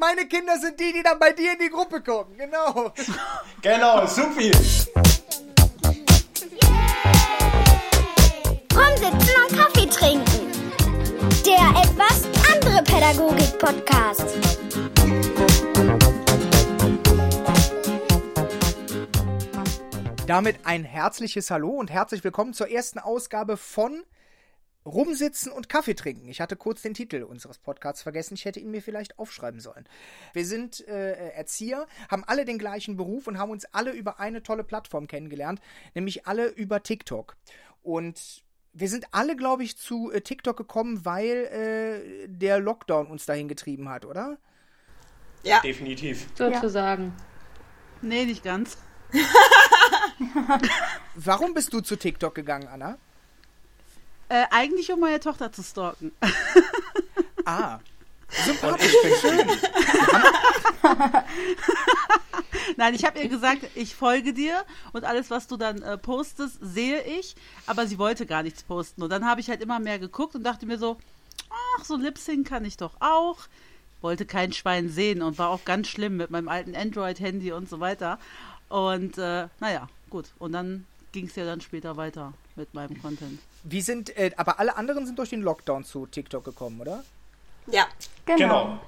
Meine Kinder sind die, die dann bei dir in die Gruppe kommen. Genau. Genau, supi. Rumsitzen und Kaffee trinken. Der etwas andere Pädagogik-Podcast. Damit ein herzliches Hallo und herzlich willkommen zur ersten Ausgabe von Rumsitzen und Kaffee trinken. Ich hatte kurz den Titel unseres Podcasts vergessen. Ich hätte ihn mir vielleicht aufschreiben sollen. Wir sind äh, Erzieher, haben alle den gleichen Beruf und haben uns alle über eine tolle Plattform kennengelernt, nämlich alle über TikTok. Und wir sind alle, glaube ich, zu äh, TikTok gekommen, weil äh, der Lockdown uns dahin getrieben hat, oder? Ja. Definitiv. Sozusagen. Nee, nicht ganz. Warum bist du zu TikTok gegangen, Anna? Äh, eigentlich, um meine Tochter zu stalken. Ah. Sympathisch, schön. Nein, ich habe ihr gesagt, ich folge dir und alles, was du dann äh, postest, sehe ich. Aber sie wollte gar nichts posten. Und dann habe ich halt immer mehr geguckt und dachte mir so, ach, so Lipsing kann ich doch auch. Wollte kein Schwein sehen und war auch ganz schlimm mit meinem alten Android-Handy und so weiter. Und äh, naja, gut. Und dann ging es ja dann später weiter mit meinem Content. Wie sind, äh, aber alle anderen sind durch den Lockdown zu TikTok gekommen, oder? Ja. Genau.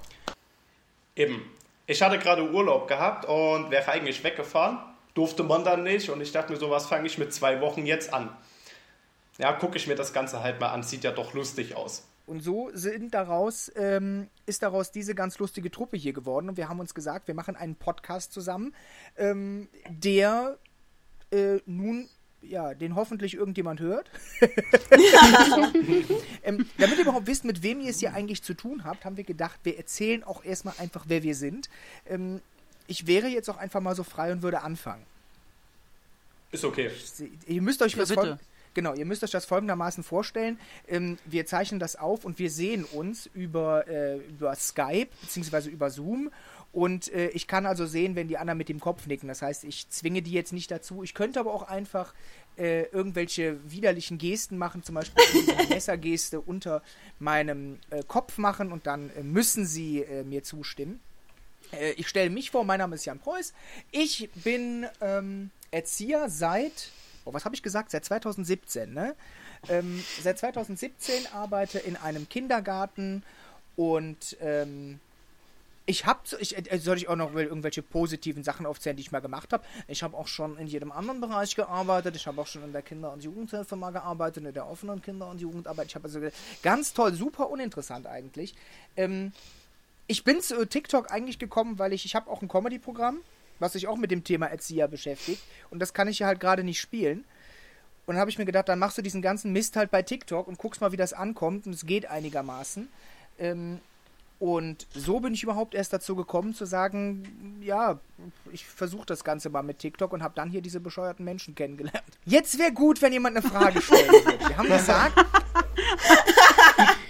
Eben. Ich hatte gerade Urlaub gehabt und wäre eigentlich weggefahren. Durfte man dann nicht und ich dachte mir so, was fange ich mit zwei Wochen jetzt an? Ja, gucke ich mir das Ganze halt mal an. Sieht ja doch lustig aus. Und so sind daraus, ähm, ist daraus diese ganz lustige Truppe hier geworden. Und wir haben uns gesagt, wir machen einen Podcast zusammen, ähm, der äh, nun, ja, den hoffentlich irgendjemand hört. ähm, damit ihr überhaupt wisst, mit wem ihr es hier eigentlich zu tun habt, haben wir gedacht, wir erzählen auch erstmal einfach, wer wir sind. Ähm, ich wäre jetzt auch einfach mal so frei und würde anfangen. Ist okay. Ihr müsst euch Ja, das bitte. Genau, ihr müsst euch das folgendermaßen vorstellen. Ähm, wir zeichnen das auf und wir sehen uns über, äh, über Skype beziehungsweise über Zoom. Und äh, ich kann also sehen, wenn die anderen mit dem Kopf nicken. Das heißt, ich zwinge die jetzt nicht dazu. Ich könnte aber auch einfach äh, irgendwelche widerlichen Gesten machen, zum Beispiel eine Messergeste unter meinem äh, Kopf machen und dann äh, müssen sie äh, mir zustimmen. Äh, ich stelle mich vor, mein Name ist Jan Preuß. Ich bin ähm, Erzieher seit, oh, was habe ich gesagt? Seit 2017, ne? Ähm, seit 2017 arbeite in einem Kindergarten und ähm, ich habe, ich, äh, soll ich auch noch irgendwelche positiven Sachen aufzählen, die ich mal gemacht habe? Ich habe auch schon in jedem anderen Bereich gearbeitet. Ich habe auch schon in der Kinder- und Jugendhilfe mal gearbeitet, in der offenen Kinder- und Jugendarbeit. Ich habe also ganz toll, super uninteressant eigentlich. Ähm, ich bin zu TikTok eigentlich gekommen, weil ich, ich habe auch ein Comedy-Programm, was sich auch mit dem Thema Erzieher beschäftigt. Und das kann ich ja halt gerade nicht spielen. Und dann habe ich mir gedacht, dann machst du diesen ganzen Mist halt bei TikTok und guckst mal, wie das ankommt. Und es geht einigermaßen. Ähm, und so bin ich überhaupt erst dazu gekommen, zu sagen, ja, ich versuche das Ganze mal mit TikTok und habe dann hier diese bescheuerten Menschen kennengelernt. Jetzt wäre gut, wenn jemand eine Frage stellen würde. Wir haben gesagt,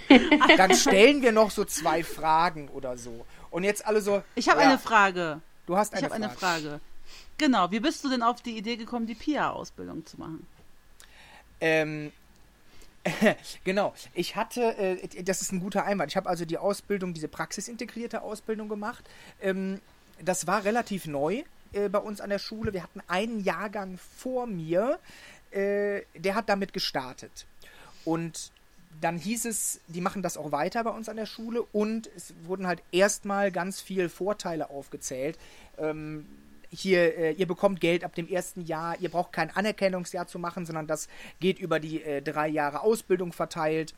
dann stellen wir noch so zwei Fragen oder so. Und jetzt alle so. Ich habe ja, eine Frage. Du hast Ich eine habe eine Frage. Frage. Genau, wie bist du denn auf die Idee gekommen, die PIA-Ausbildung zu machen? Ähm, genau. Ich hatte, äh, das ist ein guter Einwand. Ich habe also die Ausbildung, diese praxisintegrierte Ausbildung gemacht. Ähm, das war relativ neu äh, bei uns an der Schule. Wir hatten einen Jahrgang vor mir, äh, der hat damit gestartet. Und dann hieß es, die machen das auch weiter bei uns an der Schule und es wurden halt erstmal ganz viel Vorteile aufgezählt. Ähm, hier, äh, ihr bekommt Geld ab dem ersten Jahr, ihr braucht kein Anerkennungsjahr zu machen, sondern das geht über die äh, drei Jahre Ausbildung verteilt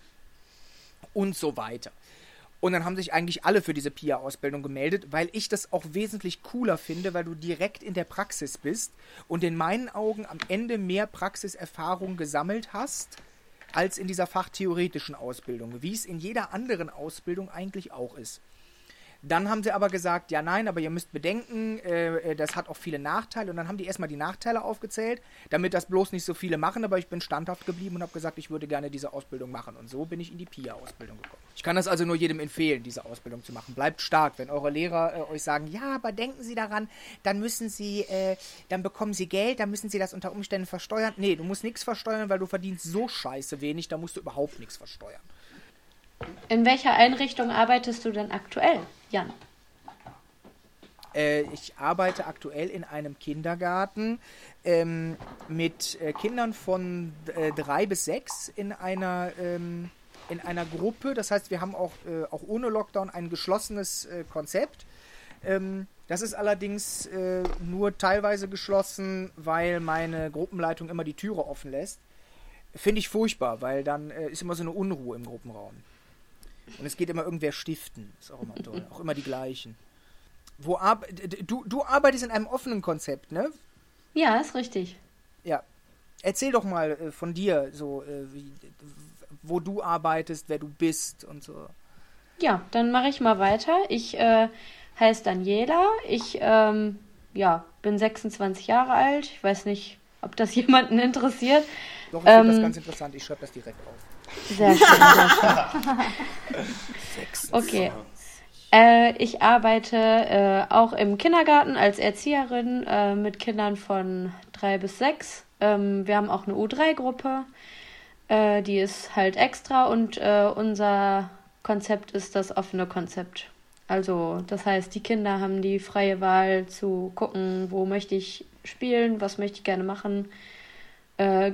und so weiter. Und dann haben sich eigentlich alle für diese PIA-Ausbildung gemeldet, weil ich das auch wesentlich cooler finde, weil du direkt in der Praxis bist und in meinen Augen am Ende mehr Praxiserfahrung gesammelt hast, als in dieser fachtheoretischen Ausbildung, wie es in jeder anderen Ausbildung eigentlich auch ist. Dann haben sie aber gesagt, ja nein, aber ihr müsst bedenken, äh, äh, das hat auch viele Nachteile. Und dann haben die erstmal die Nachteile aufgezählt, damit das bloß nicht so viele machen. Aber ich bin standhaft geblieben und habe gesagt, ich würde gerne diese Ausbildung machen. Und so bin ich in die PIA-Ausbildung gekommen. Ich kann das also nur jedem empfehlen, diese Ausbildung zu machen. Bleibt stark, wenn eure Lehrer äh, euch sagen, ja, aber denken Sie daran, dann müssen Sie, äh, dann bekommen Sie Geld, dann müssen Sie das unter Umständen versteuern. Nee, du musst nichts versteuern, weil du verdienst so scheiße wenig, da musst du überhaupt nichts versteuern. In welcher Einrichtung arbeitest du denn aktuell, Jan? Äh, ich arbeite aktuell in einem Kindergarten ähm, mit äh, Kindern von äh, drei bis sechs in einer, ähm, in einer Gruppe. Das heißt, wir haben auch, auch ohne Lockdown ein geschlossenes Konzept. Ähm, das ist allerdings nur teilweise geschlossen, weil meine Gruppenleitung immer die Türe offen lässt. Finde ich furchtbar, weil dann ist immer so eine Unruhe im Gruppenraum. Und es geht immer irgendwer stiften. Ist auch immer toll. auch immer die gleichen. Wo ar du, du arbeitest in einem offenen Konzept, ne? Ja, ist richtig. Ja. Erzähl doch mal äh, von dir, so äh, wie, wo du arbeitest, wer du bist und so. Ja, dann mache ich mal weiter. Ich äh, heiße Daniela. Ich ähm, ja, bin 26 Jahre alt. Ich weiß nicht, ob das jemanden interessiert. Doch, ich ähm, finde das ganz interessant. Ich schreibe das direkt auf. Sehr schön, sehr schön. okay. Äh, ich arbeite äh, auch im Kindergarten als Erzieherin äh, mit Kindern von drei bis sechs. Ähm, wir haben auch eine U3-Gruppe, äh, die ist halt extra und äh, unser Konzept ist das offene Konzept. Also das heißt, die Kinder haben die freie Wahl zu gucken, wo möchte ich spielen, was möchte ich gerne machen. Äh,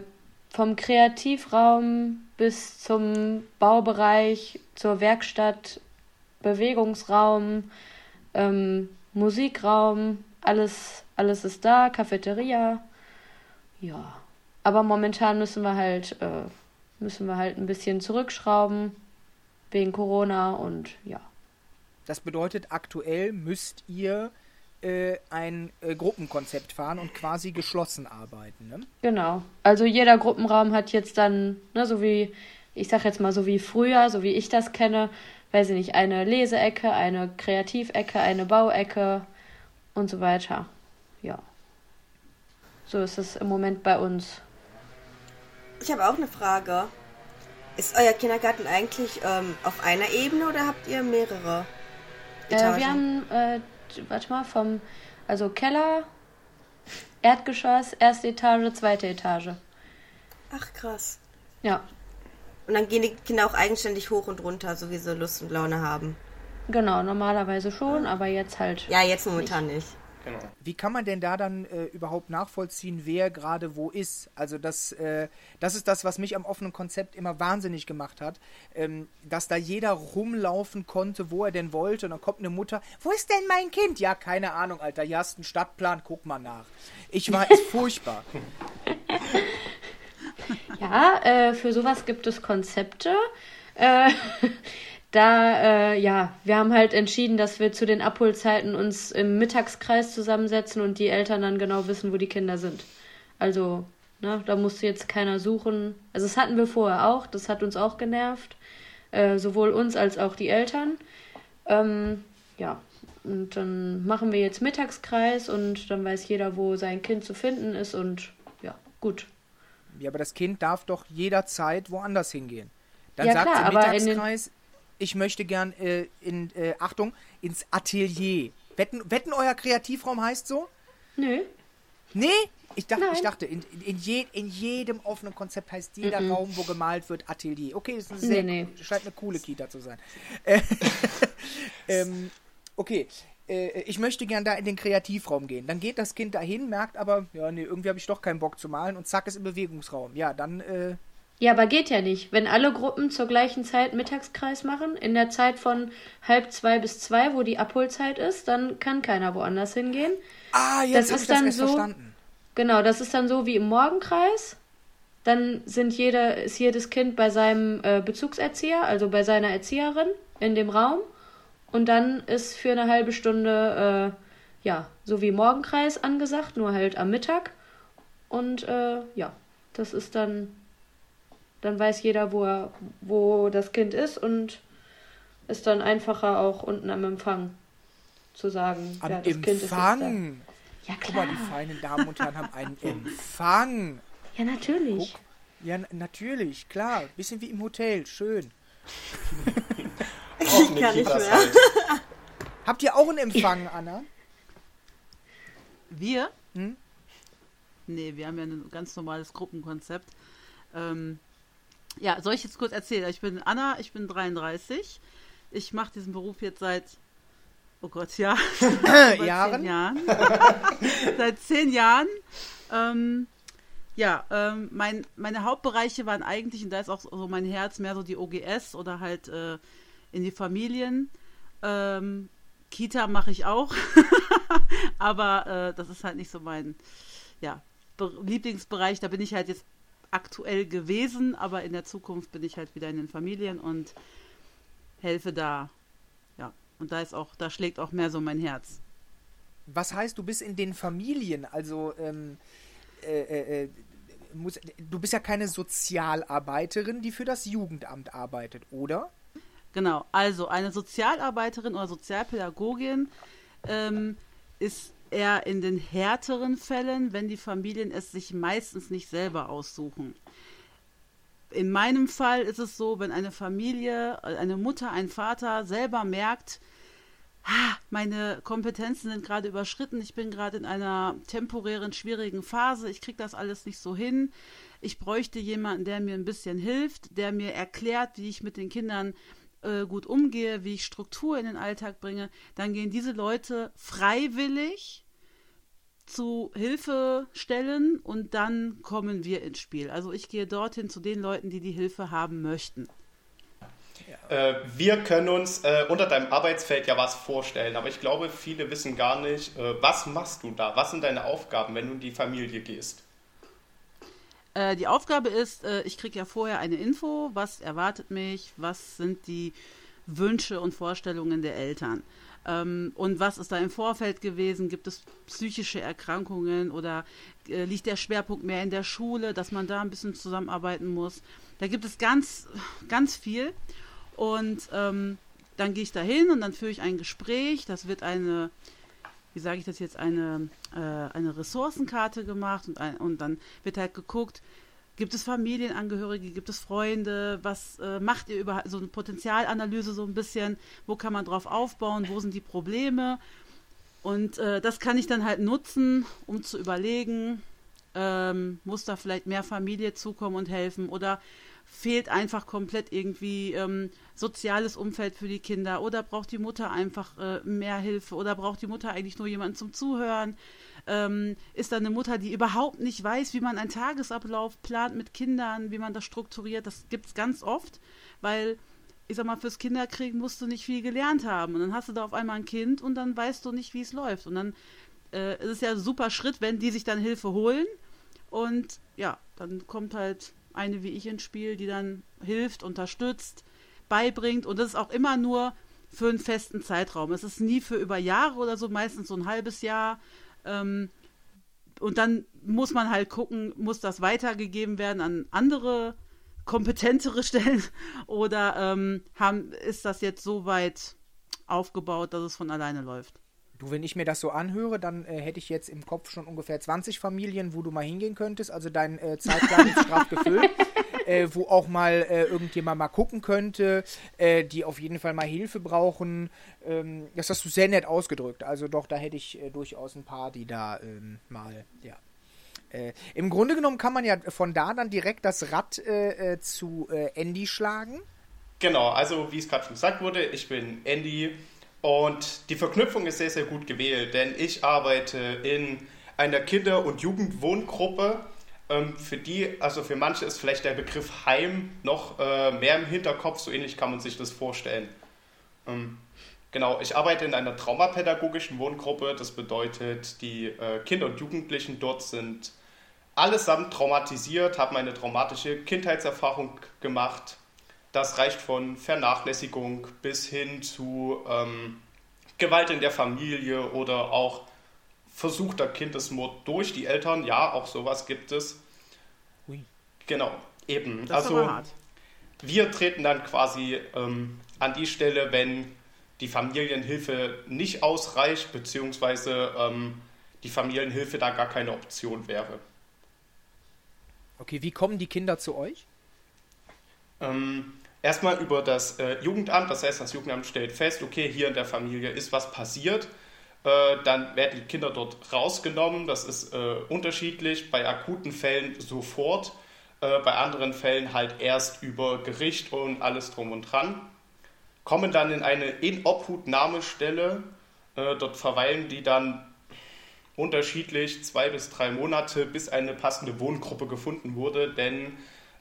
vom Kreativraum bis zum Baubereich, zur Werkstatt, Bewegungsraum, ähm, Musikraum, alles, alles ist da, Cafeteria. Ja. Aber momentan müssen wir halt, äh, müssen wir halt ein bisschen zurückschrauben wegen Corona und ja. Das bedeutet, aktuell müsst ihr äh, ein äh, Gruppenkonzept fahren und quasi geschlossen arbeiten, ne? Genau. Also jeder Gruppenraum hat jetzt dann, ne, so wie, ich sag jetzt mal so wie früher, so wie ich das kenne, weiß ich nicht, eine Leseecke, eine Kreativecke, eine Bauecke und so weiter. Ja. So ist es im Moment bei uns. Ich habe auch eine Frage. Ist euer Kindergarten eigentlich ähm, auf einer Ebene oder habt ihr mehrere? Äh, wir haben, äh, warte mal, vom, also Keller, Erdgeschoss, erste Etage, zweite Etage. Ach krass. Ja. Und dann gehen die Kinder auch eigenständig hoch und runter, so wie sie Lust und Laune haben. Genau, normalerweise schon, aber jetzt halt. Ja, jetzt momentan nicht. nicht. Genau. Wie kann man denn da dann äh, überhaupt nachvollziehen, wer gerade wo ist? Also das, äh, das ist das, was mich am offenen Konzept immer wahnsinnig gemacht hat, ähm, dass da jeder rumlaufen konnte, wo er denn wollte. Und dann kommt eine Mutter, wo ist denn mein Kind? Ja, keine Ahnung, Alter, hier hast du einen Stadtplan, guck mal nach. Ich war es furchtbar. Ja, äh, für sowas gibt es Konzepte. Da, äh, ja, wir haben halt entschieden, dass wir zu den Abholzeiten uns im Mittagskreis zusammensetzen und die Eltern dann genau wissen, wo die Kinder sind. Also, ne, da musste jetzt keiner suchen. Also, das hatten wir vorher auch, das hat uns auch genervt. Äh, sowohl uns als auch die Eltern. Ähm, ja, und dann machen wir jetzt Mittagskreis und dann weiß jeder, wo sein Kind zu finden ist und ja, gut. Ja, aber das Kind darf doch jederzeit woanders hingehen. Dann ja, sagt klar, im Mittagskreis, ich möchte gern äh, in, äh, Achtung, ins Atelier. Wetten, wetten, euer Kreativraum heißt so? Nö. Nee? Ich dachte, ich dachte in, in, je, in, jedem offenen Konzept heißt jeder -mm. Raum, wo gemalt wird, Atelier. Okay, das ist sehr, nee, nee. scheint eine coole Kita zu sein. ähm, okay, äh, ich möchte gern da in den Kreativraum gehen. Dann geht das Kind dahin, merkt aber, ja, nee, irgendwie habe ich doch keinen Bock zu malen und zack, ist im Bewegungsraum. Ja, dann. Ja, aber geht ja nicht. Wenn alle Gruppen zur gleichen Zeit Mittagskreis machen, in der Zeit von halb zwei bis zwei, wo die Abholzeit ist, dann kann keiner woanders hingehen. Ah, jetzt das ist dann das so. Verstanden. Genau, das ist dann so wie im Morgenkreis. Dann sind jeder, ist jedes Kind bei seinem äh, Bezugserzieher, also bei seiner Erzieherin in dem Raum. Und dann ist für eine halbe Stunde, äh, ja, so wie Morgenkreis angesagt, nur halt am Mittag. Und äh, ja, das ist dann, dann weiß jeder, wo, er, wo das Kind ist und ist dann einfacher auch unten am Empfang zu sagen, am ja, das Empfang. Kind ist Empfang. Ja, klar. Guck mal, die feinen Damen und Herren haben einen Empfang. Ja, natürlich. Guck. Ja, natürlich, klar. Bisschen wie im Hotel, schön. ich kann nicht mehr. Halt. Habt ihr auch einen Empfang, Anna? Wir? Hm? Nee, wir haben ja ein ganz normales Gruppenkonzept. Ähm, ja, soll ich jetzt kurz erzählen? Ich bin Anna, ich bin 33. Ich mache diesen Beruf jetzt seit oh Gott, ja. Jahren? Zehn Jahren. Seit zehn Jahren. Ähm, ja, ähm, mein, meine Hauptbereiche waren eigentlich, und da ist auch so mein Herz, mehr so die OGS oder halt äh, in die Familien. Ähm, Kita mache ich auch, aber äh, das ist halt nicht so mein ja, Lieblingsbereich. Da bin ich halt jetzt aktuell gewesen, aber in der Zukunft bin ich halt wieder in den Familien und helfe da. Ja, und da ist auch, da schlägt auch mehr so mein Herz. Was heißt, du bist in den Familien? Also, ähm, äh, äh, äh muss, du bist ja keine Sozialarbeiterin, die für das Jugendamt arbeitet, oder? Genau, also eine Sozialarbeiterin oder Sozialpädagogin ähm, ist eher in den härteren Fällen, wenn die Familien es sich meistens nicht selber aussuchen. In meinem Fall ist es so, wenn eine Familie, eine Mutter, ein Vater selber merkt, meine Kompetenzen sind gerade überschritten, ich bin gerade in einer temporären, schwierigen Phase, ich kriege das alles nicht so hin. Ich bräuchte jemanden, der mir ein bisschen hilft, der mir erklärt, wie ich mit den Kindern gut umgehe, wie ich Struktur in den Alltag bringe, dann gehen diese Leute freiwillig zu Hilfestellen und dann kommen wir ins Spiel. Also ich gehe dorthin zu den Leuten, die die Hilfe haben möchten. Äh, wir können uns äh, unter deinem Arbeitsfeld ja was vorstellen, aber ich glaube, viele wissen gar nicht, äh, was machst du da? Was sind deine Aufgaben, wenn du in die Familie gehst? Äh, die Aufgabe ist, äh, ich kriege ja vorher eine Info, was erwartet mich, was sind die Wünsche und Vorstellungen der Eltern. Ähm, und was ist da im Vorfeld gewesen? Gibt es psychische Erkrankungen oder äh, liegt der Schwerpunkt mehr in der Schule, dass man da ein bisschen zusammenarbeiten muss? Da gibt es ganz, ganz viel. Und ähm, dann gehe ich da hin und dann führe ich ein Gespräch. Das wird eine, wie sage ich das jetzt, eine, äh, eine Ressourcenkarte gemacht und, ein, und dann wird halt geguckt, Gibt es Familienangehörige, gibt es Freunde? Was äh, macht ihr überhaupt? So eine Potenzialanalyse so ein bisschen. Wo kann man drauf aufbauen? Wo sind die Probleme? Und äh, das kann ich dann halt nutzen, um zu überlegen, ähm, muss da vielleicht mehr Familie zukommen und helfen oder fehlt einfach komplett irgendwie ähm, soziales Umfeld für die Kinder oder braucht die Mutter einfach äh, mehr Hilfe oder braucht die Mutter eigentlich nur jemanden zum Zuhören? Ähm, ist da eine Mutter, die überhaupt nicht weiß, wie man einen Tagesablauf plant mit Kindern, wie man das strukturiert? Das gibt es ganz oft, weil ich sag mal, fürs Kinderkriegen musst du nicht viel gelernt haben. Und dann hast du da auf einmal ein Kind und dann weißt du nicht, wie es läuft. Und dann äh, ist es ja ein super Schritt, wenn die sich dann Hilfe holen. Und ja, dann kommt halt eine wie ich ins Spiel, die dann hilft, unterstützt, beibringt. Und das ist auch immer nur für einen festen Zeitraum. Es ist nie für über Jahre oder so, meistens so ein halbes Jahr. Ähm, und dann muss man halt gucken, muss das weitergegeben werden an andere kompetentere Stellen oder ähm, haben, ist das jetzt so weit aufgebaut, dass es von alleine läuft? Du, wenn ich mir das so anhöre, dann äh, hätte ich jetzt im Kopf schon ungefähr 20 Familien, wo du mal hingehen könntest. Also dein äh, Zeitplan ist straff gefüllt. Äh, wo auch mal äh, irgendjemand mal gucken könnte, äh, die auf jeden Fall mal Hilfe brauchen. Ähm, das hast du sehr nett ausgedrückt. Also doch, da hätte ich äh, durchaus ein paar, die da ähm, mal, ja. Äh, Im Grunde genommen kann man ja von da dann direkt das Rad äh, zu Andy schlagen. Genau, also wie es gerade schon gesagt wurde, ich bin Andy und die Verknüpfung ist sehr, sehr gut gewählt, denn ich arbeite in einer Kinder- und Jugendwohngruppe. Ähm, für die, also für manche ist vielleicht der Begriff Heim noch äh, mehr im Hinterkopf, so ähnlich kann man sich das vorstellen. Ähm, genau, ich arbeite in einer traumapädagogischen Wohngruppe, das bedeutet, die äh, Kinder und Jugendlichen dort sind allesamt traumatisiert, haben eine traumatische Kindheitserfahrung gemacht das reicht von Vernachlässigung bis hin zu ähm, Gewalt in der Familie oder auch versuchter Kindesmord durch die Eltern. Ja, auch sowas gibt es. Ui. Genau, eben. Das also wir treten dann quasi ähm, an die Stelle, wenn die Familienhilfe nicht ausreicht, beziehungsweise ähm, die Familienhilfe da gar keine Option wäre. Okay, wie kommen die Kinder zu euch? Ähm, erstmal über das äh, Jugendamt, das heißt, das Jugendamt stellt fest, okay, hier in der Familie ist was passiert. Äh, dann werden die Kinder dort rausgenommen. Das ist äh, unterschiedlich. Bei akuten Fällen sofort, äh, bei anderen Fällen halt erst über Gericht und alles drum und dran. Kommen dann in eine Inobhutnahmestelle Äh, dort verweilen die dann unterschiedlich zwei bis drei Monate, bis eine passende Wohngruppe gefunden wurde, denn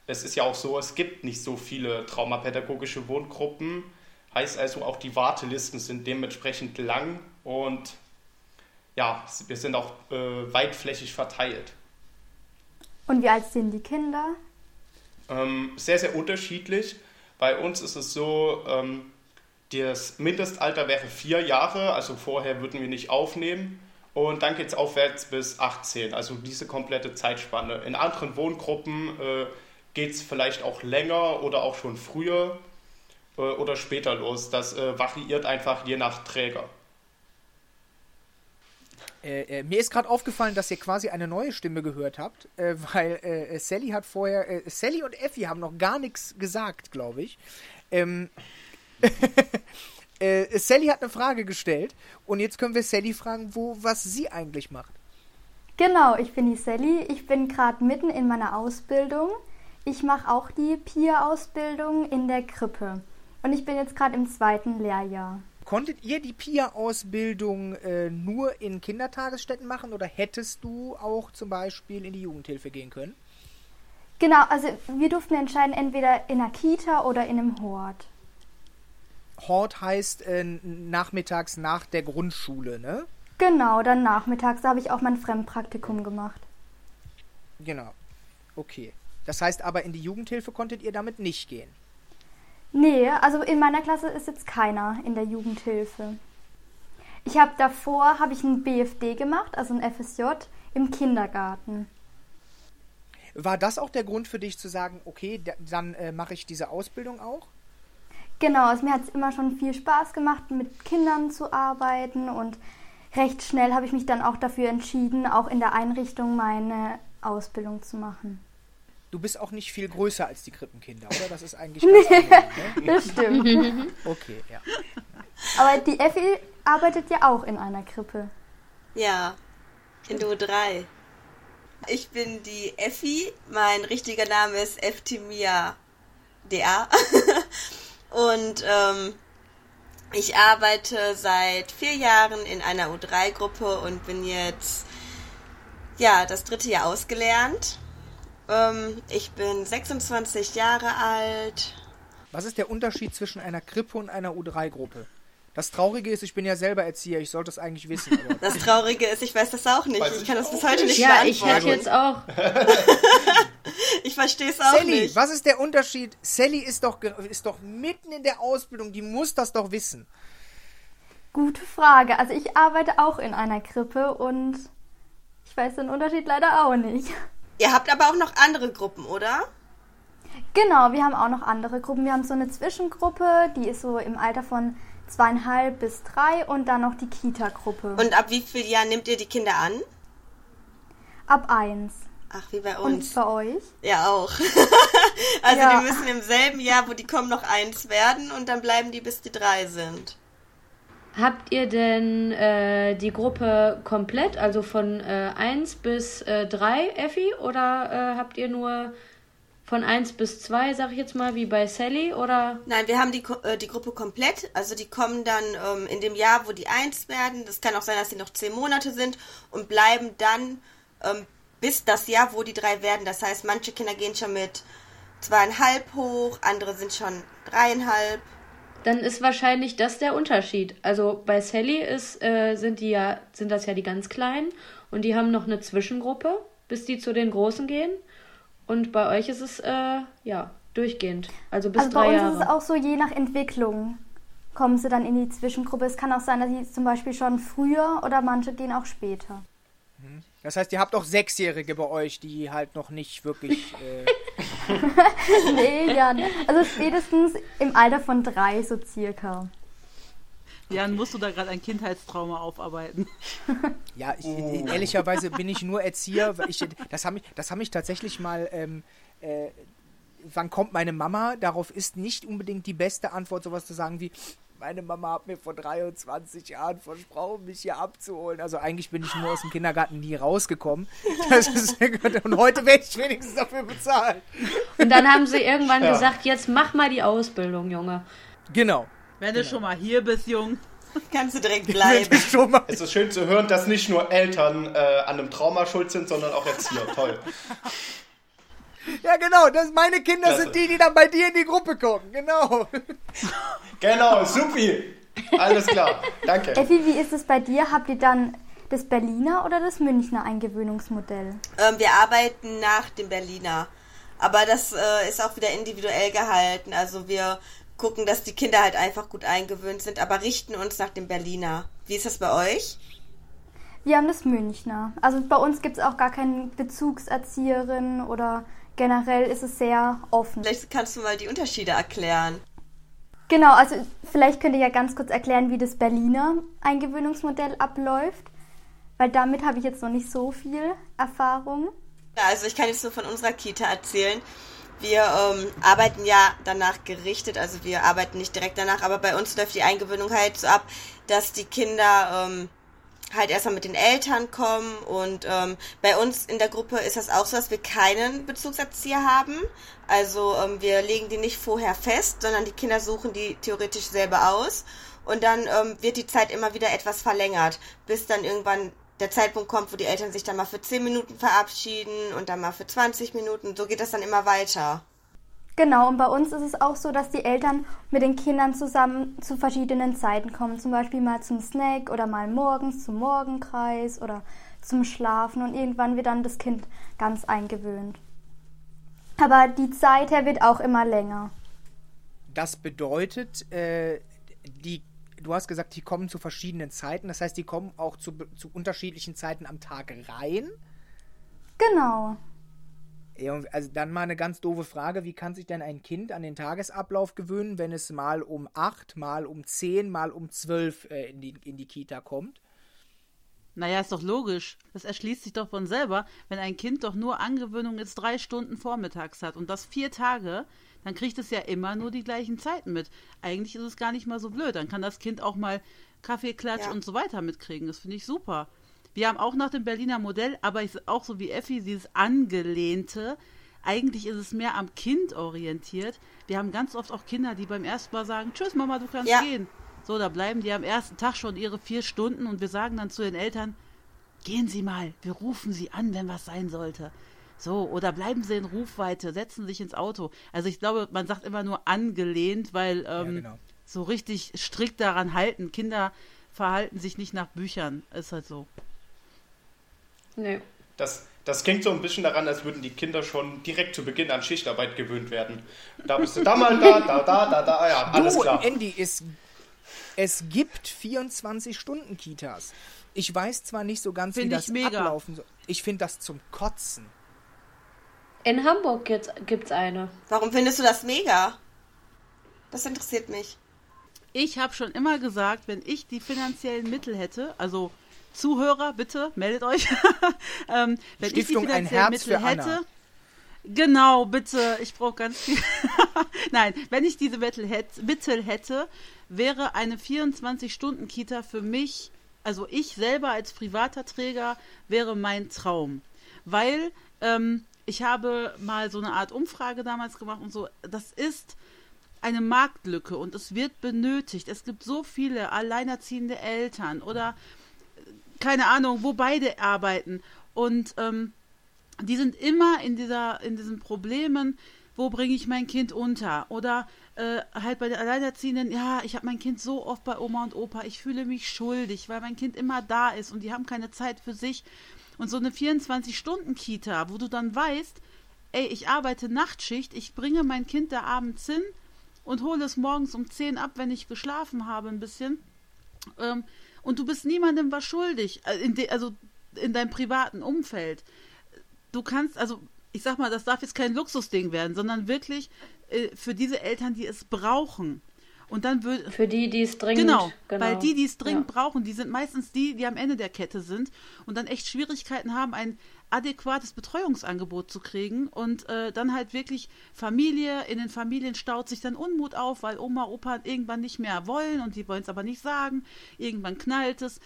es ist ja auch so, es gibt nicht so viele traumapädagogische Wohngruppen. Heißt also, auch die Wartelisten sind dementsprechend lang und ja, wir sind auch äh, weitflächig verteilt. Und wie alt sind die Kinder? Ähm, sehr, sehr unterschiedlich. Bei uns ist es so, ähm, das Mindestalter wäre vier Jahre, also vorher würden wir nicht aufnehmen. Und dann geht es aufwärts bis 18, also diese komplette Zeitspanne. In anderen Wohngruppen äh, geht es vielleicht auch länger oder auch schon früher äh, oder später los. Das äh, variiert einfach je nach Träger. Äh, äh, mir ist gerade aufgefallen, dass ihr quasi eine neue Stimme gehört habt, äh, weil äh, Sally hat vorher, äh, Sally und Effie haben noch gar nichts gesagt, glaube ich. Ähm, äh, Sally hat eine Frage gestellt und jetzt können wir Sally fragen, wo, was sie eigentlich macht. Genau, ich bin die Sally. Ich bin gerade mitten in meiner Ausbildung. Ich mache auch die PIA-Ausbildung in der Krippe. Und ich bin jetzt gerade im zweiten Lehrjahr. Konntet ihr die PIA-Ausbildung äh, nur in Kindertagesstätten machen oder hättest du auch zum Beispiel in die Jugendhilfe gehen können? Genau, also wir durften entscheiden, entweder in einer Kita oder in einem Hort. Hort heißt äh, nachmittags nach der Grundschule, ne? Genau, dann nachmittags habe ich auch mein Fremdpraktikum gemacht. Genau. Okay. Das heißt aber, in die Jugendhilfe konntet ihr damit nicht gehen. Nee, also in meiner Klasse ist jetzt keiner in der Jugendhilfe. Ich habe davor habe ich ein BFD gemacht, also ein FSJ im Kindergarten. War das auch der Grund für dich zu sagen, okay, dann äh, mache ich diese Ausbildung auch? Genau, also mir hat es immer schon viel Spaß gemacht, mit Kindern zu arbeiten und recht schnell habe ich mich dann auch dafür entschieden, auch in der Einrichtung meine Ausbildung zu machen. Du bist auch nicht viel größer als die Krippenkinder, oder? Das ist eigentlich ganz nee, ne? Das stimmt. okay, ja. Aber die Effi arbeitet ja auch in einer Krippe. Ja, in Du 3. Ich bin die Effi. Mein richtiger Name ist Eftimia DA. Und ähm, ich arbeite seit vier Jahren in einer U3-Gruppe und bin jetzt ja das dritte Jahr ausgelernt. Ähm, ich bin 26 Jahre alt. Was ist der Unterschied zwischen einer Krippe und einer U3-Gruppe? Das Traurige ist, ich bin ja selber Erzieher, ich sollte es eigentlich wissen. das Traurige ist, ich weiß das auch nicht. Weiß ich kann das bis heute nicht ja, beantworten. Ja, ich hätte jetzt auch. ich verstehe es auch Sally, nicht. was ist der Unterschied? Sally ist doch, ist doch mitten in der Ausbildung, die muss das doch wissen. Gute Frage. Also ich arbeite auch in einer Krippe und ich weiß den Unterschied leider auch nicht. Ihr habt aber auch noch andere Gruppen, oder? Genau, wir haben auch noch andere Gruppen. Wir haben so eine Zwischengruppe, die ist so im Alter von zweieinhalb bis drei und dann noch die Kita-Gruppe. Und ab wie viel Jahren nehmt ihr die Kinder an? Ab eins. Ach, wie bei uns. Und bei euch? Ja, auch. also ja. die müssen im selben Jahr, wo die kommen, noch eins werden und dann bleiben die, bis die drei sind. Habt ihr denn äh, die Gruppe komplett, also von äh, 1 bis äh, 3, Effi? Oder äh, habt ihr nur von 1 bis 2, sag ich jetzt mal, wie bei Sally? Oder? Nein, wir haben die, äh, die Gruppe komplett. Also die kommen dann ähm, in dem Jahr, wo die 1 werden. Das kann auch sein, dass sie noch 10 Monate sind und bleiben dann ähm, bis das Jahr, wo die 3 werden. Das heißt, manche Kinder gehen schon mit zweieinhalb hoch, andere sind schon dreieinhalb dann ist wahrscheinlich das der Unterschied. Also bei Sally ist, äh, sind, die ja, sind das ja die ganz Kleinen und die haben noch eine Zwischengruppe, bis die zu den Großen gehen. Und bei euch ist es äh, ja durchgehend, also bis also drei Jahre. Bei uns ist es auch so, je nach Entwicklung kommen sie dann in die Zwischengruppe. Es kann auch sein, dass sie zum Beispiel schon früher oder manche gehen auch später. Das heißt, ihr habt auch Sechsjährige bei euch, die halt noch nicht wirklich. Äh nee, ja. Also spätestens im Alter von drei, so circa. Jan, musst du da gerade ein Kindheitstrauma aufarbeiten? Ja, ich, oh. ehrlicherweise bin ich nur Erzieher. Ich, das habe ich, hab mich tatsächlich mal. Ähm, äh, wann kommt meine Mama? Darauf ist nicht unbedingt die beste Antwort, sowas zu sagen wie, meine Mama hat mir vor 23 Jahren versprochen, mich hier abzuholen. Also eigentlich bin ich nur aus dem Kindergarten nie rausgekommen. und heute werde ich wenigstens dafür bezahlt. Und dann haben sie irgendwann ja. gesagt, jetzt mach mal die Ausbildung, Junge. Genau. Wenn du genau. schon mal hier bist, Jung. Kannst du direkt bleiben. es ist schön zu hören, dass nicht nur Eltern äh, an einem Trauma schuld sind, sondern auch Erzieher. Toll. Ja, genau. Das, meine Kinder Klasse. sind die, die dann bei dir in die Gruppe kommen. Genau. Genau, supi. Alles klar. Danke. Effi, wie ist es bei dir? Habt ihr dann das Berliner oder das Münchner Eingewöhnungsmodell? Ähm, wir arbeiten nach dem Berliner. Aber das äh, ist auch wieder individuell gehalten. Also wir gucken, dass die Kinder halt einfach gut eingewöhnt sind, aber richten uns nach dem Berliner. Wie ist das bei euch? Wir haben das Münchner. Also bei uns gibt es auch gar keine Bezugserzieherin oder generell ist es sehr offen. Vielleicht kannst du mal die Unterschiede erklären. Genau, also vielleicht könnt ihr ja ganz kurz erklären, wie das Berliner Eingewöhnungsmodell abläuft, weil damit habe ich jetzt noch nicht so viel Erfahrung. Ja, also ich kann jetzt nur von unserer Kita erzählen. Wir ähm, arbeiten ja danach gerichtet, also wir arbeiten nicht direkt danach, aber bei uns läuft die Eingewöhnung halt so ab, dass die Kinder ähm, halt erstmal mit den Eltern kommen und ähm, bei uns in der Gruppe ist das auch so, dass wir keinen Bezugserzieher haben. Also ähm, wir legen die nicht vorher fest, sondern die Kinder suchen die theoretisch selber aus und dann ähm, wird die Zeit immer wieder etwas verlängert, bis dann irgendwann der Zeitpunkt kommt, wo die Eltern sich dann mal für 10 Minuten verabschieden und dann mal für 20 Minuten. So geht das dann immer weiter. Genau, und bei uns ist es auch so, dass die Eltern mit den Kindern zusammen zu verschiedenen Zeiten kommen. Zum Beispiel mal zum Snack oder mal morgens zum Morgenkreis oder zum Schlafen und irgendwann wird dann das Kind ganz eingewöhnt. Aber die Zeit her wird auch immer länger. Das bedeutet, äh, die du hast gesagt, die kommen zu verschiedenen Zeiten. Das heißt, die kommen auch zu, zu unterschiedlichen Zeiten am Tag rein. Genau. Also dann mal eine ganz doofe Frage, wie kann sich denn ein Kind an den Tagesablauf gewöhnen, wenn es mal um 8, mal um 10, mal um 12 äh, in, die, in die Kita kommt? Naja, ist doch logisch. Das erschließt sich doch von selber, wenn ein Kind doch nur Angewöhnung jetzt drei Stunden vormittags hat und das vier Tage, dann kriegt es ja immer nur die gleichen Zeiten mit. Eigentlich ist es gar nicht mal so blöd. Dann kann das Kind auch mal Kaffeeklatsch ja. und so weiter mitkriegen. Das finde ich super. Wir haben auch nach dem Berliner Modell, aber ich, auch so wie Effi, dieses Angelehnte. Eigentlich ist es mehr am Kind orientiert. Wir haben ganz oft auch Kinder, die beim ersten Mal sagen, tschüss Mama, du kannst ja. gehen. So, da bleiben die am ersten Tag schon ihre vier Stunden und wir sagen dann zu den Eltern, gehen Sie mal, wir rufen Sie an, wenn was sein sollte. So, oder bleiben Sie in Rufweite, setzen sich ins Auto. Also ich glaube, man sagt immer nur angelehnt, weil ähm, ja, genau. so richtig strikt daran halten. Kinder verhalten sich nicht nach Büchern. Ist halt so. Nee. Das, das klingt so ein bisschen daran, als würden die Kinder schon direkt zu Beginn an Schichtarbeit gewöhnt werden. Da bist du da mal da, da, da, da, da, ja, alles du, klar. Andy, es, es gibt 24-Stunden-Kitas. Ich weiß zwar nicht so ganz, Find wie das mega. ablaufen soll. Ich finde das zum Kotzen. In Hamburg gibt es eine. Warum findest du das mega? Das interessiert mich. Ich habe schon immer gesagt, wenn ich die finanziellen Mittel hätte, also Zuhörer, bitte meldet euch, ähm, wenn Stiftung ich die finanziellen Mittel hätte, genau, bitte, ich brauche ganz viel. Nein, wenn ich diese Mittel hätte, Mittel hätte, wäre eine 24-Stunden-Kita für mich, also ich selber als privater Träger, wäre mein Traum, weil ähm, ich habe mal so eine Art Umfrage damals gemacht und so. Das ist eine Marktlücke und es wird benötigt. Es gibt so viele alleinerziehende Eltern oder keine Ahnung, wo beide arbeiten und ähm, die sind immer in dieser in diesen Problemen. Wo bringe ich mein Kind unter? Oder äh, halt bei den Alleinerziehenden, ja, ich habe mein Kind so oft bei Oma und Opa, ich fühle mich schuldig, weil mein Kind immer da ist und die haben keine Zeit für sich. Und so eine 24-Stunden-Kita, wo du dann weißt, ey, ich arbeite Nachtschicht, ich bringe mein Kind da abends hin und hole es morgens um 10 ab, wenn ich geschlafen habe ein bisschen. Ähm, und du bist niemandem was schuldig, äh, in de, also in deinem privaten Umfeld. Du kannst, also ich sag mal, das darf jetzt kein Luxusding werden, sondern wirklich äh, für diese Eltern, die es brauchen. Und dann würde. Für die, die es dringend. Genau, genau. weil die, die es dringend ja. brauchen, die sind meistens die, die am Ende der Kette sind und dann echt Schwierigkeiten haben, ein adäquates Betreuungsangebot zu kriegen und äh, dann halt wirklich Familie, in den Familien staut sich dann Unmut auf, weil Oma, Opa irgendwann nicht mehr wollen und die wollen es aber nicht sagen. Irgendwann knallt es.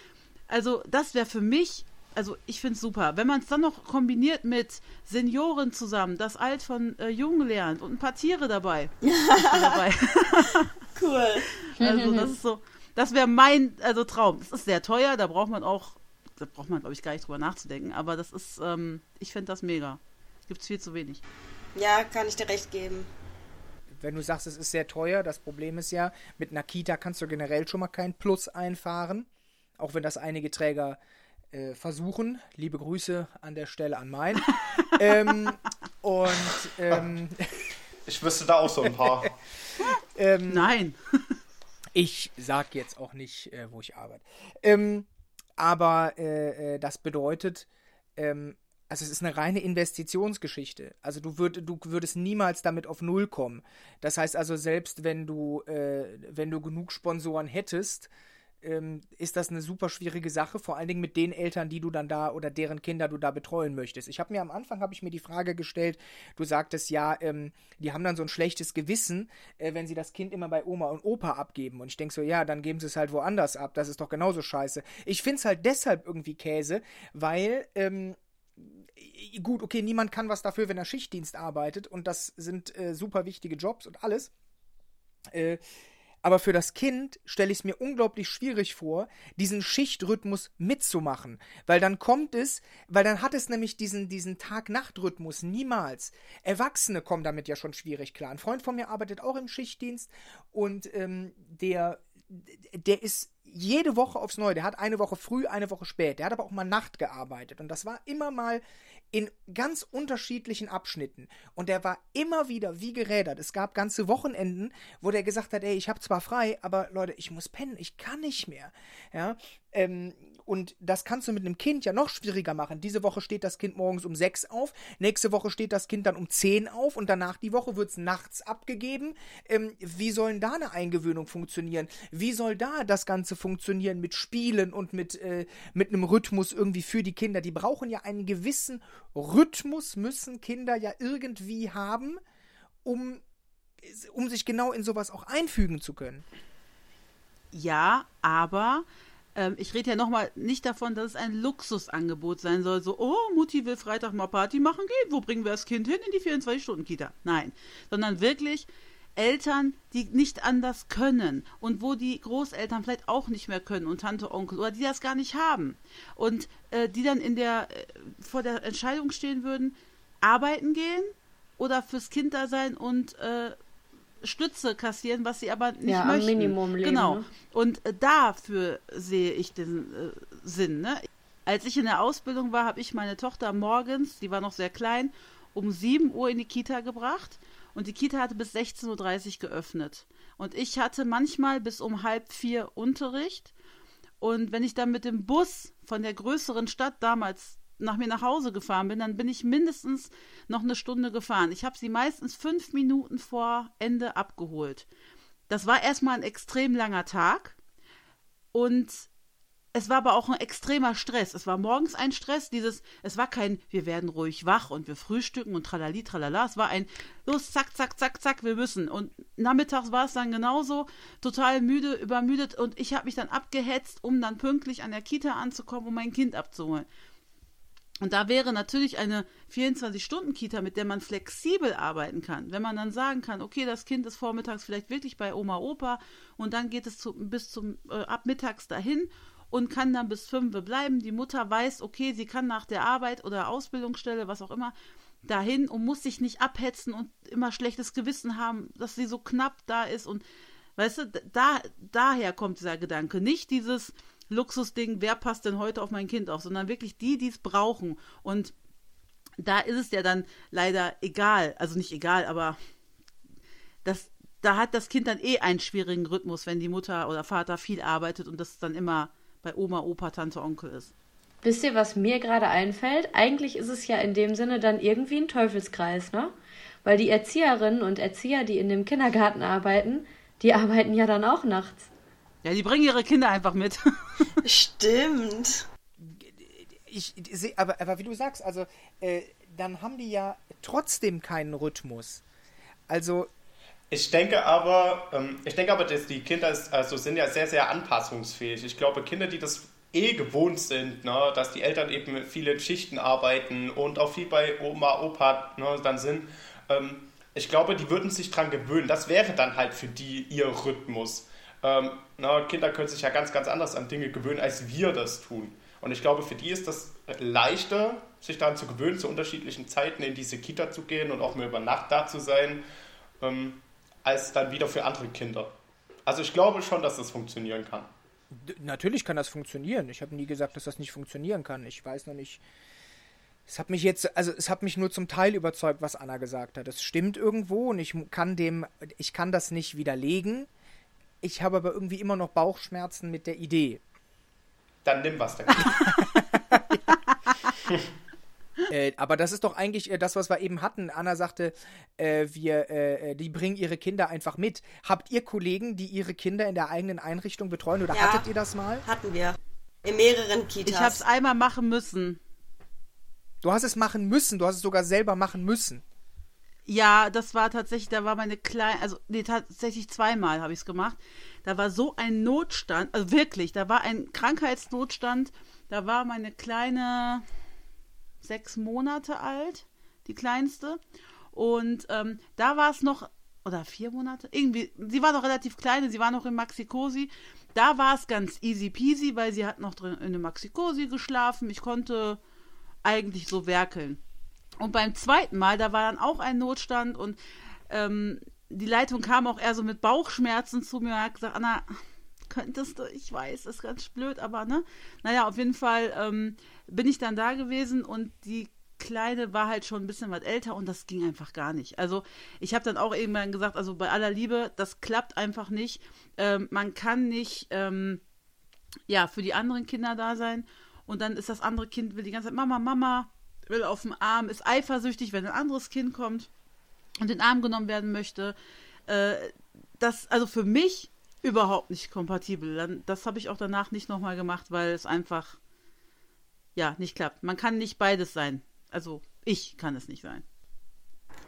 Also, das wäre für mich also ich finde es super. Wenn man es dann noch kombiniert mit Senioren zusammen, das Alt von äh, Jung lernt und ein paar Tiere dabei. dabei. cool. Also das ist so. Das wäre mein also Traum. Das ist sehr teuer, da braucht man auch, da braucht man, glaube ich, gar nicht drüber nachzudenken. Aber das ist, ähm, ich finde das mega. Gibt es viel zu wenig. Ja, kann ich dir recht geben. Wenn du sagst, es ist sehr teuer, das Problem ist ja, mit einer Kita kannst du generell schon mal kein Plus einfahren. Auch wenn das einige Träger äh, versuchen. Liebe Grüße an der Stelle an mein. ähm, und ähm, ich wüsste da auch so ein paar. ähm, Nein. ich sag jetzt auch nicht, äh, wo ich arbeite. Ähm, aber äh, äh das bedeutet, ähm, also es ist eine reine Investitionsgeschichte. Also du, würd, du würdest niemals damit auf Null kommen. Das heißt also, selbst wenn du, äh, wenn du genug Sponsoren hättest, ähm, ist das eine super schwierige Sache, vor allen Dingen mit den Eltern, die du dann da oder deren Kinder du da betreuen möchtest. Ich habe mir am Anfang habe ich mir die Frage gestellt, du sagtest ja, ähm, die haben dann so ein schlechtes Gewissen, äh, wenn sie das Kind immer bei Oma und Opa abgeben. Und ich denke so, ja, dann geben sie es halt woanders ab. Das ist doch genauso scheiße. Ich finde es halt deshalb irgendwie Käse, weil ähm, gut, okay, niemand kann was dafür, wenn er Schichtdienst arbeitet und das sind äh, super wichtige Jobs und alles. Äh, aber für das Kind stelle ich es mir unglaublich schwierig vor, diesen Schichtrhythmus mitzumachen. Weil dann kommt es, weil dann hat es nämlich diesen, diesen Tag-Nacht-Rhythmus niemals. Erwachsene kommen damit ja schon schwierig klar. Ein Freund von mir arbeitet auch im Schichtdienst und ähm, der, der ist jede Woche aufs Neue. Der hat eine Woche früh, eine Woche spät. Der hat aber auch mal Nacht gearbeitet. Und das war immer mal in ganz unterschiedlichen Abschnitten. Und der war immer wieder wie gerädert. Es gab ganze Wochenenden, wo der gesagt hat, ey, ich habe zwar frei, aber Leute, ich muss pennen, ich kann nicht mehr. Ja, ähm, und das kannst du mit einem Kind ja noch schwieriger machen. Diese Woche steht das Kind morgens um sechs auf, nächste Woche steht das Kind dann um zehn auf und danach die Woche wird es nachts abgegeben. Ähm, wie soll denn da eine Eingewöhnung funktionieren? Wie soll da das Ganze funktionieren mit Spielen und mit, äh, mit einem Rhythmus irgendwie für die Kinder? Die brauchen ja einen gewissen Rhythmus, müssen Kinder ja irgendwie haben, um, um sich genau in sowas auch einfügen zu können. Ja, aber ähm, ich rede ja nochmal nicht davon, dass es ein Luxusangebot sein soll. So, oh, Mutti will Freitag mal Party machen gehen. Wo bringen wir das Kind hin? In die 24-Stunden-Kita. Nein. Sondern wirklich Eltern, die nicht anders können und wo die Großeltern vielleicht auch nicht mehr können und Tante, Onkel oder die das gar nicht haben und äh, die dann in der äh, vor der Entscheidung stehen würden, arbeiten gehen oder fürs Kind da sein und äh, Stütze kassieren, was sie aber nicht ja, möchten. Minimum leben. Genau. Ne? Und äh, dafür sehe ich den äh, Sinn. Ne? Als ich in der Ausbildung war, habe ich meine Tochter morgens, die war noch sehr klein, um 7 Uhr in die Kita gebracht. Und die Kita hatte bis 16.30 Uhr geöffnet. Und ich hatte manchmal bis um halb vier Unterricht. Und wenn ich dann mit dem Bus von der größeren Stadt damals nach mir nach Hause gefahren bin, dann bin ich mindestens noch eine Stunde gefahren. Ich habe sie meistens fünf Minuten vor Ende abgeholt. Das war erstmal ein extrem langer Tag und es war aber auch ein extremer Stress. Es war morgens ein Stress, dieses, es war kein, wir werden ruhig wach und wir frühstücken und tralali, tralala. Es war ein, los, zack, zack, zack, zack, wir müssen. Und nachmittags war es dann genauso, total müde, übermüdet und ich habe mich dann abgehetzt, um dann pünktlich an der Kita anzukommen, um mein Kind abzuholen. Und da wäre natürlich eine 24-Stunden-Kita, mit der man flexibel arbeiten kann. Wenn man dann sagen kann, okay, das Kind ist vormittags vielleicht wirklich bei Oma, Opa und dann geht es zu, bis zum äh, ab mittags dahin und kann dann bis fünf bleiben. Die Mutter weiß, okay, sie kann nach der Arbeit oder Ausbildungsstelle, was auch immer, dahin und muss sich nicht abhetzen und immer schlechtes Gewissen haben, dass sie so knapp da ist und weißt du, da, daher kommt dieser Gedanke. Nicht dieses, Luxusding, wer passt denn heute auf mein Kind auf, sondern wirklich die, die es brauchen. Und da ist es ja dann leider egal, also nicht egal, aber das, da hat das Kind dann eh einen schwierigen Rhythmus, wenn die Mutter oder Vater viel arbeitet und das dann immer bei Oma, Opa, Tante, Onkel ist. Wisst ihr, was mir gerade einfällt? Eigentlich ist es ja in dem Sinne dann irgendwie ein Teufelskreis, ne? Weil die Erzieherinnen und Erzieher, die in dem Kindergarten arbeiten, die arbeiten ja dann auch nachts. Ja, die bringen ihre Kinder einfach mit. Stimmt. Ich, ich, aber, aber wie du sagst, also äh, dann haben die ja trotzdem keinen Rhythmus. Also ich denke aber, ähm, ich denke aber, dass die Kinder ist, also sind ja sehr, sehr anpassungsfähig. Ich glaube, Kinder, die das eh gewohnt sind, ne, dass die Eltern eben viele Schichten arbeiten und auch viel bei Oma, Opa ne, dann sind, ähm, ich glaube, die würden sich dran gewöhnen. Das wäre dann halt für die ihr Rhythmus. Ähm, na, Kinder können sich ja ganz, ganz anders an Dinge gewöhnen, als wir das tun. Und ich glaube, für die ist das leichter, sich daran zu gewöhnen, zu unterschiedlichen Zeiten in diese Kita zu gehen und auch mal über Nacht da zu sein, ähm, als dann wieder für andere Kinder. Also ich glaube schon, dass das funktionieren kann. Natürlich kann das funktionieren. Ich habe nie gesagt, dass das nicht funktionieren kann. Ich weiß noch nicht. Es hat mich jetzt, also es hat mich nur zum Teil überzeugt, was Anna gesagt hat. Es stimmt irgendwo und ich kann dem, ich kann das nicht widerlegen. Ich habe aber irgendwie immer noch Bauchschmerzen mit der Idee. Dann nimm was dagegen. Äh, aber das ist doch eigentlich äh, das, was wir eben hatten. Anna sagte, äh, wir, äh, äh, die bringen ihre Kinder einfach mit. Habt ihr Kollegen, die ihre Kinder in der eigenen Einrichtung betreuen oder ja, hattet ihr das mal? Hatten wir. In mehreren Kitas. Ich habe es einmal machen müssen. Du hast es machen müssen, du hast es sogar selber machen müssen. Ja, das war tatsächlich, da war meine kleine, also nee, tatsächlich zweimal habe ich es gemacht. Da war so ein Notstand, also wirklich, da war ein Krankheitsnotstand. Da war meine kleine, sechs Monate alt, die kleinste. Und ähm, da war es noch, oder vier Monate? Irgendwie, sie war noch relativ klein, sie war noch in Maxikosi. Da war es ganz easy peasy, weil sie hat noch drin in der Maxikosi geschlafen. Ich konnte eigentlich so werkeln. Und beim zweiten Mal, da war dann auch ein Notstand und ähm, die Leitung kam auch eher so mit Bauchschmerzen zu mir und hat gesagt, Anna, könntest du, ich weiß, ist ganz blöd, aber ne? Naja, auf jeden Fall ähm, bin ich dann da gewesen und die Kleine war halt schon ein bisschen was älter und das ging einfach gar nicht. Also ich habe dann auch irgendwann gesagt, also bei aller Liebe, das klappt einfach nicht. Ähm, man kann nicht ähm, ja für die anderen Kinder da sein und dann ist das andere Kind will die ganze Zeit Mama, Mama, will auf dem Arm, ist eifersüchtig, wenn ein anderes Kind kommt und in den Arm genommen werden möchte. Äh, das also für mich überhaupt nicht kompatibel. Das habe ich auch danach nicht nochmal gemacht, weil es einfach ja nicht klappt. Man kann nicht beides sein. Also ich kann es nicht sein.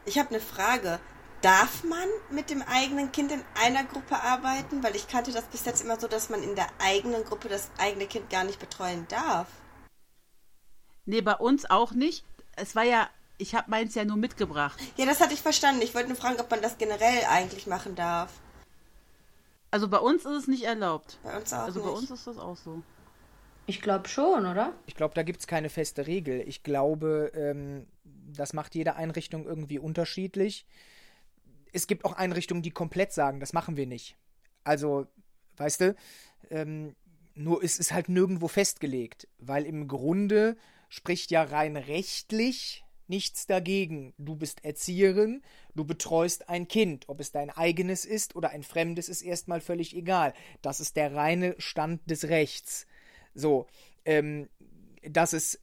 Ich habe eine Frage. Darf man mit dem eigenen Kind in einer Gruppe arbeiten? Weil ich kannte das bis jetzt immer so, dass man in der eigenen Gruppe das eigene Kind gar nicht betreuen darf. Nee, bei uns auch nicht. Es war ja, ich habe meins ja nur mitgebracht. Ja, das hatte ich verstanden. Ich wollte nur fragen, ob man das generell eigentlich machen darf. Also bei uns ist es nicht erlaubt. Bei uns auch Also nicht. bei uns ist das auch so. Ich glaube schon, oder? Ich glaube, da gibt es keine feste Regel. Ich glaube, ähm, das macht jede Einrichtung irgendwie unterschiedlich. Es gibt auch Einrichtungen, die komplett sagen, das machen wir nicht. Also, weißt du, ähm, nur es ist halt nirgendwo festgelegt, weil im Grunde spricht ja rein rechtlich nichts dagegen. Du bist Erzieherin, du betreust ein Kind. Ob es dein eigenes ist oder ein fremdes, ist erstmal völlig egal. Das ist der reine Stand des Rechts. So, ähm, dass es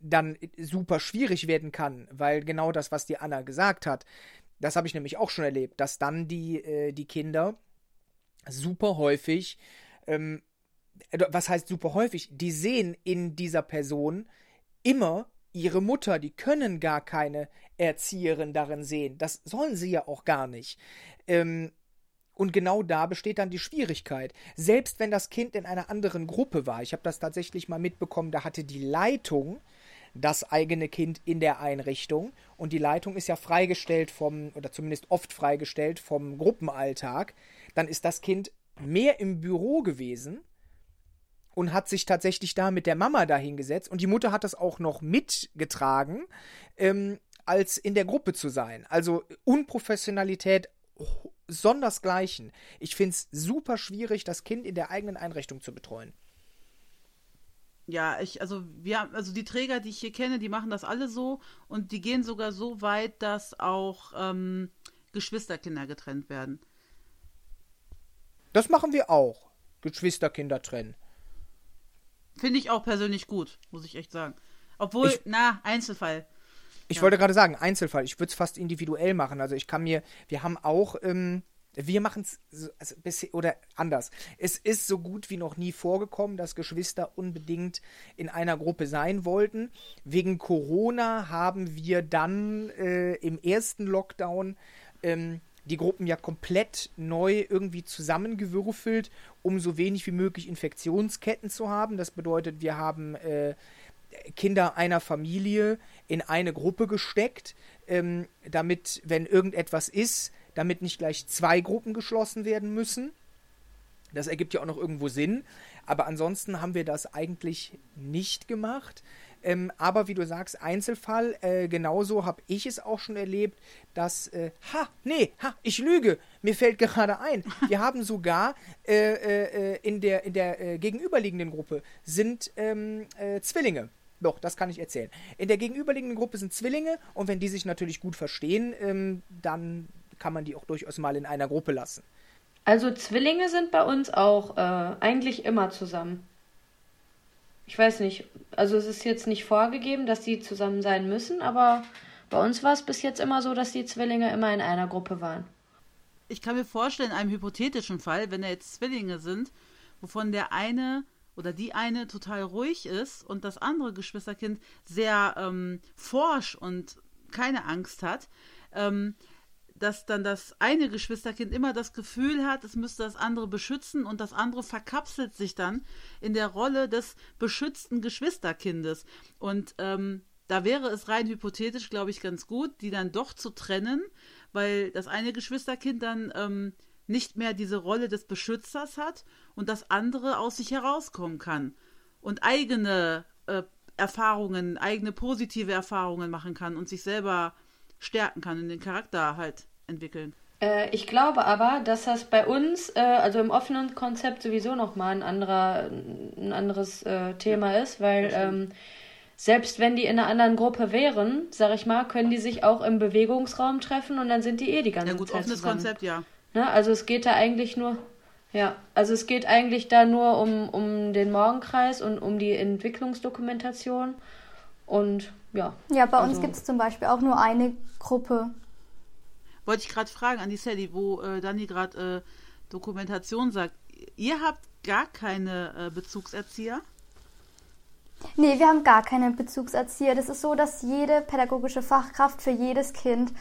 dann super schwierig werden kann, weil genau das, was die Anna gesagt hat, das habe ich nämlich auch schon erlebt, dass dann die, äh, die Kinder super häufig, ähm, was heißt super häufig, die sehen in dieser Person immer ihre Mutter, die können gar keine Erzieherin darin sehen. Das sollen sie ja auch gar nicht. Ähm, und genau da besteht dann die Schwierigkeit. Selbst wenn das Kind in einer anderen Gruppe war, ich habe das tatsächlich mal mitbekommen, da hatte die Leitung das eigene Kind in der Einrichtung und die Leitung ist ja freigestellt vom, oder zumindest oft freigestellt vom Gruppenalltag, dann ist das Kind mehr im Büro gewesen und hat sich tatsächlich da mit der Mama dahingesetzt und die Mutter hat das auch noch mitgetragen, ähm, als in der Gruppe zu sein. Also Unprofessionalität sondersgleichen. Ich finde es super schwierig, das Kind in der eigenen Einrichtung zu betreuen. Ja, ich, also wir, also die Träger, die ich hier kenne, die machen das alle so und die gehen sogar so weit, dass auch ähm, Geschwisterkinder getrennt werden. Das machen wir auch. Geschwisterkinder trennen. Finde ich auch persönlich gut, muss ich echt sagen. Obwohl, ich, na, Einzelfall. Ich ja. wollte gerade sagen, Einzelfall. Ich würde es fast individuell machen. Also ich kann mir, wir haben auch, ähm, wir machen es so, also oder anders. Es ist so gut wie noch nie vorgekommen, dass Geschwister unbedingt in einer Gruppe sein wollten. Wegen Corona haben wir dann äh, im ersten Lockdown ähm, die Gruppen ja komplett neu irgendwie zusammengewürfelt, um so wenig wie möglich Infektionsketten zu haben. Das bedeutet, wir haben äh, Kinder einer Familie in eine Gruppe gesteckt, ähm, damit, wenn irgendetwas ist, damit nicht gleich zwei Gruppen geschlossen werden müssen. Das ergibt ja auch noch irgendwo Sinn. Aber ansonsten haben wir das eigentlich nicht gemacht. Ähm, aber wie du sagst, Einzelfall, äh, genauso habe ich es auch schon erlebt, dass, äh, ha, nee, ha, ich lüge, mir fällt gerade ein. Wir haben sogar äh, äh, äh in der, in der äh, gegenüberliegenden Gruppe sind ähm, Zwillinge. Doch, das kann ich erzählen. In der gegenüberliegenden Gruppe sind Zwillinge und wenn die sich natürlich gut verstehen, ähm, dann kann man die auch durchaus mal in einer Gruppe lassen. Also Zwillinge sind bei uns auch eigentlich immer zusammen ich weiß nicht, also es ist jetzt nicht vorgegeben, dass die zusammen sein müssen, aber bei uns war es bis jetzt immer so, dass die Zwillinge immer in einer Gruppe waren. Ich kann mir vorstellen, in einem hypothetischen Fall, wenn da jetzt Zwillinge sind, wovon der eine oder die eine total ruhig ist und das andere Geschwisterkind sehr ähm, forsch und keine Angst hat, ähm, dass dann das eine Geschwisterkind immer das Gefühl hat, es müsste das andere beschützen und das andere verkapselt sich dann in der Rolle des beschützten Geschwisterkindes. Und ähm, da wäre es rein hypothetisch, glaube ich, ganz gut, die dann doch zu trennen, weil das eine Geschwisterkind dann ähm, nicht mehr diese Rolle des Beschützers hat und das andere aus sich herauskommen kann und eigene äh, Erfahrungen, eigene positive Erfahrungen machen kann und sich selber stärken kann und den Charakter halt entwickeln. Äh, ich glaube aber, dass das bei uns, äh, also im offenen Konzept sowieso nochmal ein, anderer, ein anderes äh, Thema ist, weil ähm, selbst wenn die in einer anderen Gruppe wären, sag ich mal, können die sich auch im Bewegungsraum treffen und dann sind die eh die ganze Zeit. Ja gut, Zeit offenes zusammen. Konzept, ja. Ne? Also es geht da eigentlich nur, ja, also es geht eigentlich da nur um, um den Morgenkreis und um die Entwicklungsdokumentation und ja. Ja, bei also, uns gibt es zum Beispiel auch nur eine Gruppe wollte ich gerade fragen an die Sally, wo äh, Dani gerade äh, Dokumentation sagt. Ihr habt gar keine äh, Bezugserzieher? Nee, wir haben gar keine Bezugserzieher. Das ist so, dass jede pädagogische Fachkraft für jedes Kind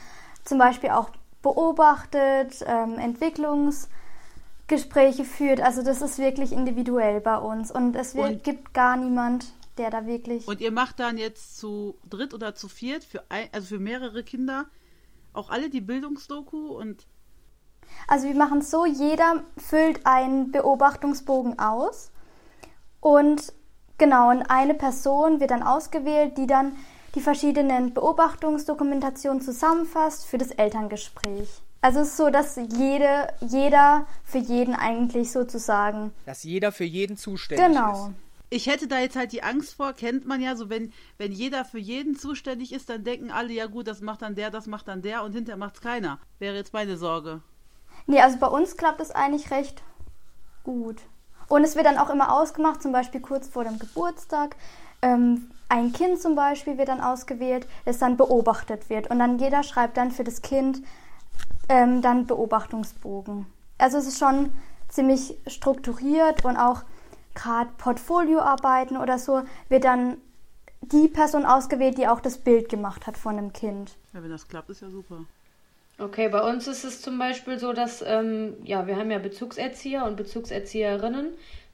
zum Beispiel auch beobachtet, ähm, Entwicklungsgespräche führt. Also das ist wirklich individuell bei uns. Und es wird, und, gibt gar niemand, der da wirklich. Und ihr macht dann jetzt zu dritt oder zu viert, für ein, also für mehrere Kinder, auch alle die Bildungsdoku und. Also wir machen es so, jeder füllt einen Beobachtungsbogen aus und genau, und eine Person wird dann ausgewählt, die dann die verschiedenen Beobachtungsdokumentationen zusammenfasst für das Elterngespräch. Also es ist so, dass jede, jeder für jeden eigentlich sozusagen. Dass jeder für jeden zuständig genau. ist. Genau ich hätte da jetzt halt die Angst vor, kennt man ja, so wenn, wenn jeder für jeden zuständig ist, dann denken alle, ja gut, das macht dann der, das macht dann der und hinterher macht's keiner. Wäre jetzt meine Sorge. Nee, also bei uns klappt es eigentlich recht gut. Und es wird dann auch immer ausgemacht, zum Beispiel kurz vor dem Geburtstag. Ähm, ein Kind zum Beispiel wird dann ausgewählt, das dann beobachtet wird. Und dann jeder schreibt dann für das Kind ähm, dann Beobachtungsbogen. Also es ist schon ziemlich strukturiert und auch gerade Portfolioarbeiten oder so, wird dann die Person ausgewählt, die auch das Bild gemacht hat von einem Kind. Ja, wenn das klappt, ist ja super. Okay, bei uns ist es zum Beispiel so, dass, ähm, ja, wir haben ja Bezugserzieher und Bezugserzieherinnen.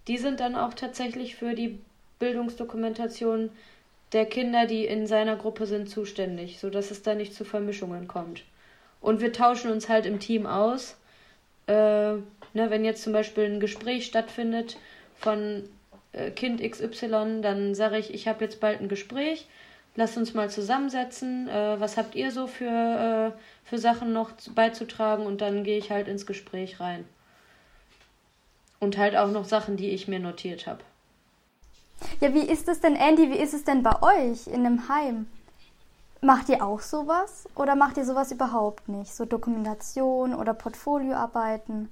Die sind dann auch tatsächlich für die Bildungsdokumentation der Kinder, die in seiner Gruppe sind, zuständig, sodass es da nicht zu Vermischungen kommt. Und wir tauschen uns halt im Team aus. Äh, ne, wenn jetzt zum Beispiel ein Gespräch stattfindet von äh, Kind XY, dann sage ich, ich habe jetzt bald ein Gespräch, lasst uns mal zusammensetzen, äh, was habt ihr so für, äh, für Sachen noch beizutragen und dann gehe ich halt ins Gespräch rein. Und halt auch noch Sachen, die ich mir notiert habe. Ja, wie ist es denn, Andy, wie ist es denn bei euch in einem Heim? Macht ihr auch sowas oder macht ihr sowas überhaupt nicht? So Dokumentation oder Portfolioarbeiten?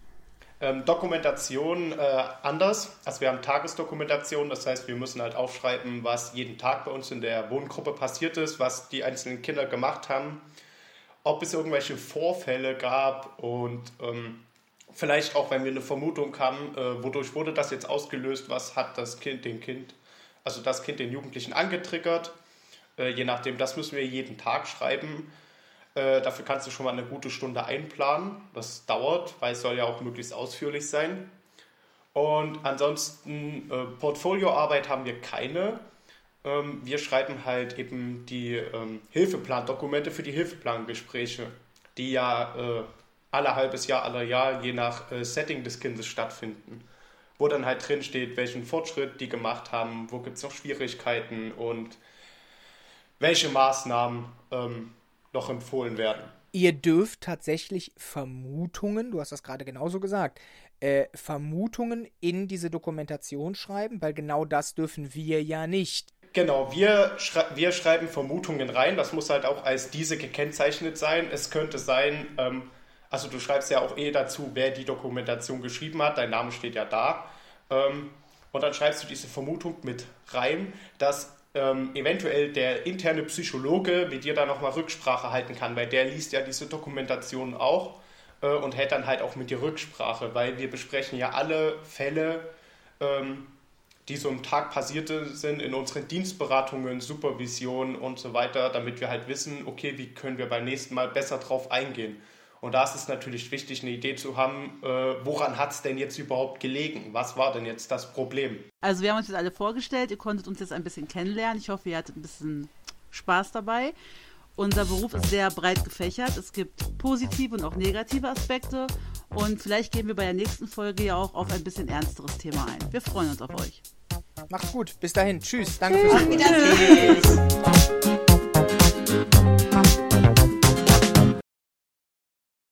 Ähm, Dokumentation äh, anders. Also wir haben Tagesdokumentation, das heißt, wir müssen halt aufschreiben, was jeden Tag bei uns in der Wohngruppe passiert ist, was die einzelnen Kinder gemacht haben, ob es irgendwelche Vorfälle gab und ähm, vielleicht auch, wenn wir eine Vermutung haben, äh, wodurch wurde das jetzt ausgelöst, was hat das Kind den Kind, also das Kind den Jugendlichen angetriggert. Äh, je nachdem, das müssen wir jeden Tag schreiben. Äh, dafür kannst du schon mal eine gute Stunde einplanen. Das dauert, weil es soll ja auch möglichst ausführlich sein. Und ansonsten äh, Portfolioarbeit haben wir keine. Ähm, wir schreiben halt eben die ähm, Hilfeplandokumente für die Hilfeplangespräche, die ja äh, alle halbes Jahr, aller Jahr, je nach äh, Setting des Kindes stattfinden. wo dann halt drin steht, welchen Fortschritt die gemacht haben, wo gibt es noch Schwierigkeiten und welche Maßnahmen ähm, noch empfohlen werden. Ihr dürft tatsächlich Vermutungen, du hast das gerade genauso gesagt, äh, Vermutungen in diese Dokumentation schreiben, weil genau das dürfen wir ja nicht. Genau, wir, schrei wir schreiben Vermutungen rein. Das muss halt auch als diese gekennzeichnet sein. Es könnte sein, ähm, also du schreibst ja auch eh dazu, wer die Dokumentation geschrieben hat. Dein Name steht ja da. Ähm, und dann schreibst du diese Vermutung mit rein, dass ähm, eventuell der interne Psychologe mit dir da nochmal Rücksprache halten kann, weil der liest ja diese Dokumentation auch äh, und hält dann halt auch mit dir Rücksprache, weil wir besprechen ja alle Fälle, ähm, die so am Tag passierte sind in unseren Dienstberatungen, Supervision und so weiter, damit wir halt wissen, okay, wie können wir beim nächsten Mal besser drauf eingehen. Und da ist es natürlich wichtig, eine Idee zu haben, äh, woran hat es denn jetzt überhaupt gelegen? Was war denn jetzt das Problem? Also wir haben uns jetzt alle vorgestellt, ihr konntet uns jetzt ein bisschen kennenlernen. Ich hoffe, ihr hattet ein bisschen Spaß dabei. Unser Beruf ist sehr breit gefächert. Es gibt positive und auch negative Aspekte. Und vielleicht gehen wir bei der nächsten Folge ja auch auf ein bisschen ernsteres Thema ein. Wir freuen uns auf euch. Macht's gut. Bis dahin. Tschüss. Danke fürs Zuhören.